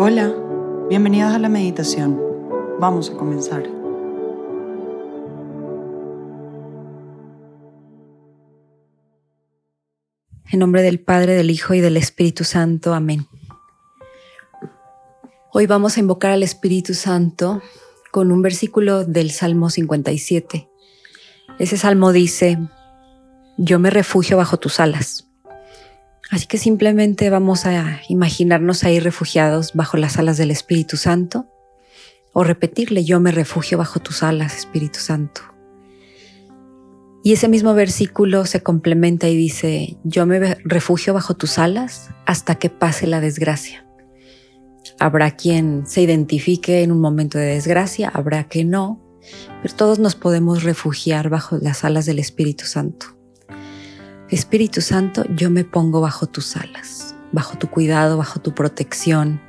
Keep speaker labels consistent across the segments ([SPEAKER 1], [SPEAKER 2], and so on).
[SPEAKER 1] Hola, bienvenidos a la meditación. Vamos a comenzar.
[SPEAKER 2] En nombre del Padre, del Hijo y del Espíritu Santo. Amén. Hoy vamos a invocar al Espíritu Santo con un versículo del Salmo 57. Ese salmo dice, yo me refugio bajo tus alas. Así que simplemente vamos a imaginarnos ahí refugiados bajo las alas del Espíritu Santo o repetirle, yo me refugio bajo tus alas, Espíritu Santo. Y ese mismo versículo se complementa y dice, yo me refugio bajo tus alas hasta que pase la desgracia. Habrá quien se identifique en un momento de desgracia, habrá que no, pero todos nos podemos refugiar bajo las alas del Espíritu Santo. Espíritu Santo, yo me pongo bajo tus alas, bajo tu cuidado, bajo tu protección,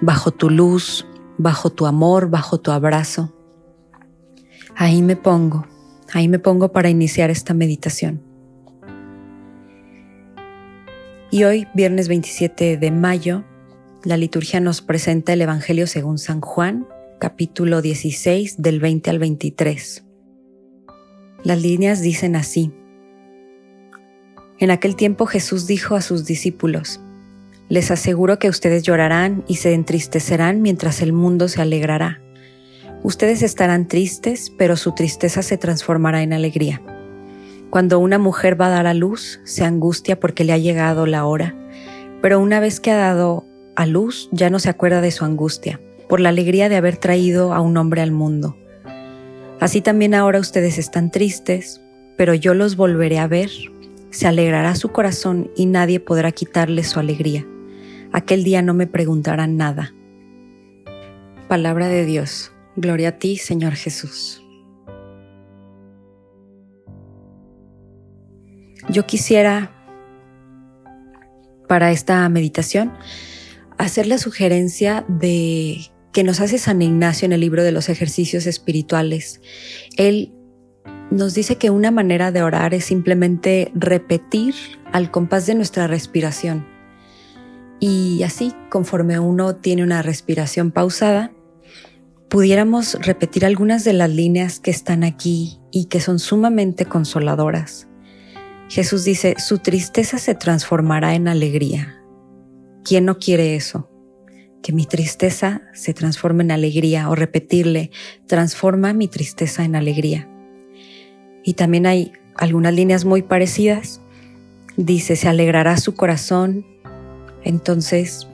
[SPEAKER 2] bajo tu luz, bajo tu amor, bajo tu abrazo. Ahí me pongo, ahí me pongo para iniciar esta meditación. Y hoy, viernes 27 de mayo, la liturgia nos presenta el Evangelio según San Juan, capítulo 16 del 20 al 23. Las líneas dicen así. En aquel tiempo Jesús dijo a sus discípulos, Les aseguro que ustedes llorarán y se entristecerán mientras el mundo se alegrará. Ustedes estarán tristes, pero su tristeza se transformará en alegría. Cuando una mujer va a dar a luz, se angustia porque le ha llegado la hora, pero una vez que ha dado a luz ya no se acuerda de su angustia, por la alegría de haber traído a un hombre al mundo. Así también ahora ustedes están tristes, pero yo los volveré a ver se alegrará su corazón y nadie podrá quitarle su alegría. Aquel día no me preguntarán nada. Palabra de Dios. Gloria a ti, Señor Jesús. Yo quisiera, para esta meditación, hacer la sugerencia de que nos hace San Ignacio en el libro de los ejercicios espirituales. Él nos dice que una manera de orar es simplemente repetir al compás de nuestra respiración. Y así, conforme uno tiene una respiración pausada, pudiéramos repetir algunas de las líneas que están aquí y que son sumamente consoladoras. Jesús dice, su tristeza se transformará en alegría. ¿Quién no quiere eso? Que mi tristeza se transforme en alegría o repetirle, transforma mi tristeza en alegría. Y también hay algunas líneas muy parecidas. Dice, se alegrará su corazón. Entonces,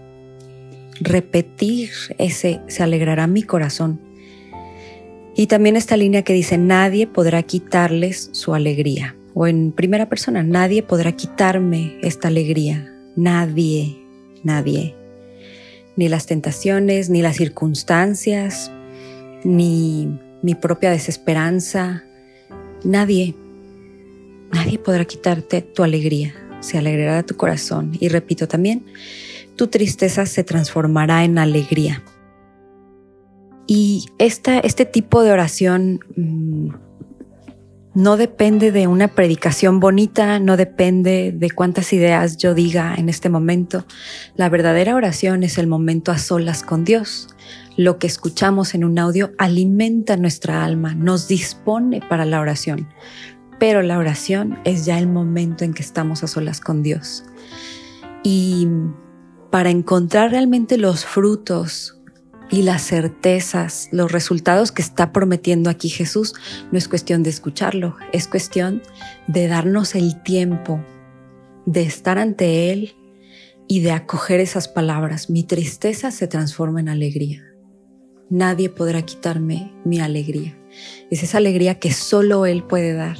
[SPEAKER 2] repetir ese, se alegrará mi corazón. Y también esta línea que dice, nadie podrá quitarles su alegría. O en primera persona, nadie podrá quitarme esta alegría. Nadie, nadie. Ni las tentaciones, ni las circunstancias, ni mi propia desesperanza, Nadie, nadie podrá quitarte tu alegría. Se alegrará tu corazón. Y repito también, tu tristeza se transformará en alegría. Y esta, este tipo de oración mm, no depende de una predicación bonita, no depende de cuántas ideas yo diga en este momento. La verdadera oración es el momento a solas con Dios. Lo que escuchamos en un audio alimenta nuestra alma, nos dispone para la oración, pero la oración es ya el momento en que estamos a solas con Dios. Y para encontrar realmente los frutos y las certezas, los resultados que está prometiendo aquí Jesús, no es cuestión de escucharlo, es cuestión de darnos el tiempo de estar ante Él y de acoger esas palabras. Mi tristeza se transforma en alegría nadie podrá quitarme mi alegría. Es esa alegría que solo Él puede dar.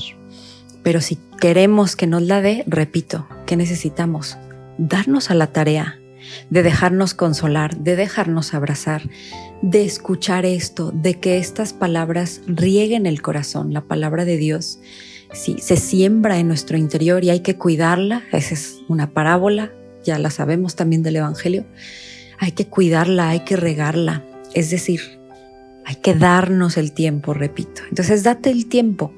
[SPEAKER 2] Pero si queremos que nos la dé, repito, ¿qué necesitamos? Darnos a la tarea de dejarnos consolar, de dejarnos abrazar, de escuchar esto, de que estas palabras rieguen el corazón. La palabra de Dios sí, se siembra en nuestro interior y hay que cuidarla. Esa es una parábola, ya la sabemos también del Evangelio. Hay que cuidarla, hay que regarla, es decir, hay que darnos el tiempo, repito. Entonces, date el tiempo,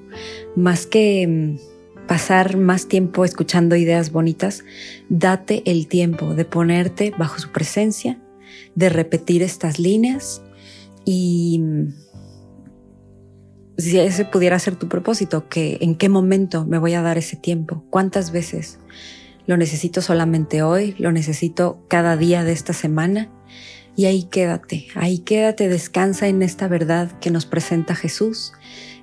[SPEAKER 2] más que mm, pasar más tiempo escuchando ideas bonitas, date el tiempo de ponerte bajo su presencia, de repetir estas líneas y si ese pudiera ser tu propósito, que en qué momento me voy a dar ese tiempo, cuántas veces lo necesito solamente hoy, lo necesito cada día de esta semana. Y ahí quédate, ahí quédate, descansa en esta verdad que nos presenta Jesús,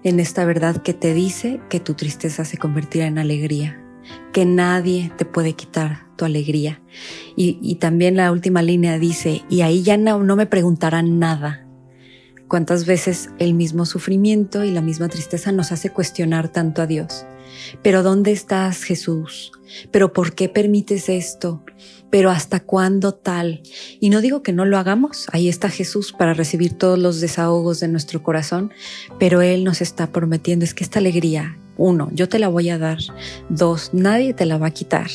[SPEAKER 2] en esta verdad que te dice que tu tristeza se convertirá en alegría, que nadie te puede quitar tu alegría. Y, también la última línea dice, y ahí ya no, no me preguntarán nada. ¿Cuántas veces el mismo sufrimiento y la misma tristeza nos hace cuestionar tanto a Dios? Pero ¿dónde estás, Jesús? ¿Pero por qué permites esto? ¿Pero hasta cuándo tal? Y no digo que no lo hagamos, ahí está Jesús para recibir todos los desahogos de nuestro corazón, pero Él nos está prometiendo, es que esta alegría, uno, yo te la voy a dar, dos, nadie te la va a quitar.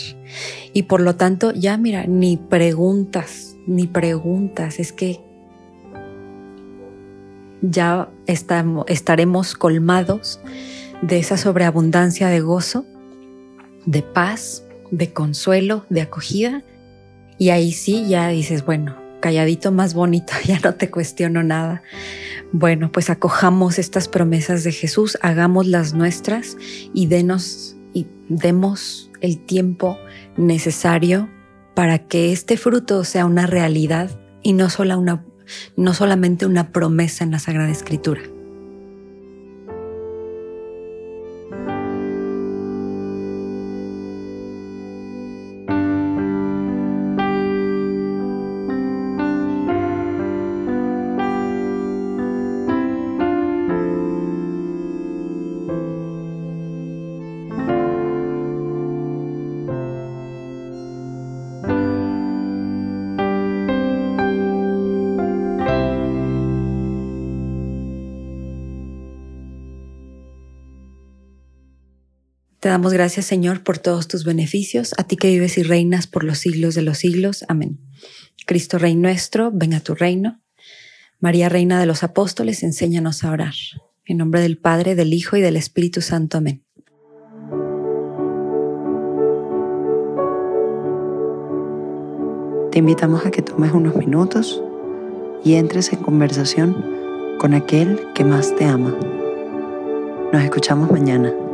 [SPEAKER 2] Y por lo tanto, ya mira, ni preguntas, ni preguntas, es que ya estaremos colmados de esa sobreabundancia de gozo, de paz, de consuelo, de acogida. Y ahí sí ya dices, bueno, calladito más bonito, ya no te cuestiono nada. Bueno, pues acojamos estas promesas de Jesús, hagamos las nuestras y denos y demos el tiempo necesario para que este fruto sea una realidad y no, solo una, no solamente una promesa en la Sagrada Escritura. Te damos gracias, Señor, por todos tus beneficios, a ti que vives y reinas por los siglos de los siglos. Amén. Cristo Rey nuestro, ven a tu reino. María, Reina de los Apóstoles, enséñanos a orar. En nombre del Padre, del Hijo y del Espíritu Santo. Amén.
[SPEAKER 1] Te invitamos a que tomes unos minutos y entres en conversación con aquel que más te ama. Nos escuchamos mañana.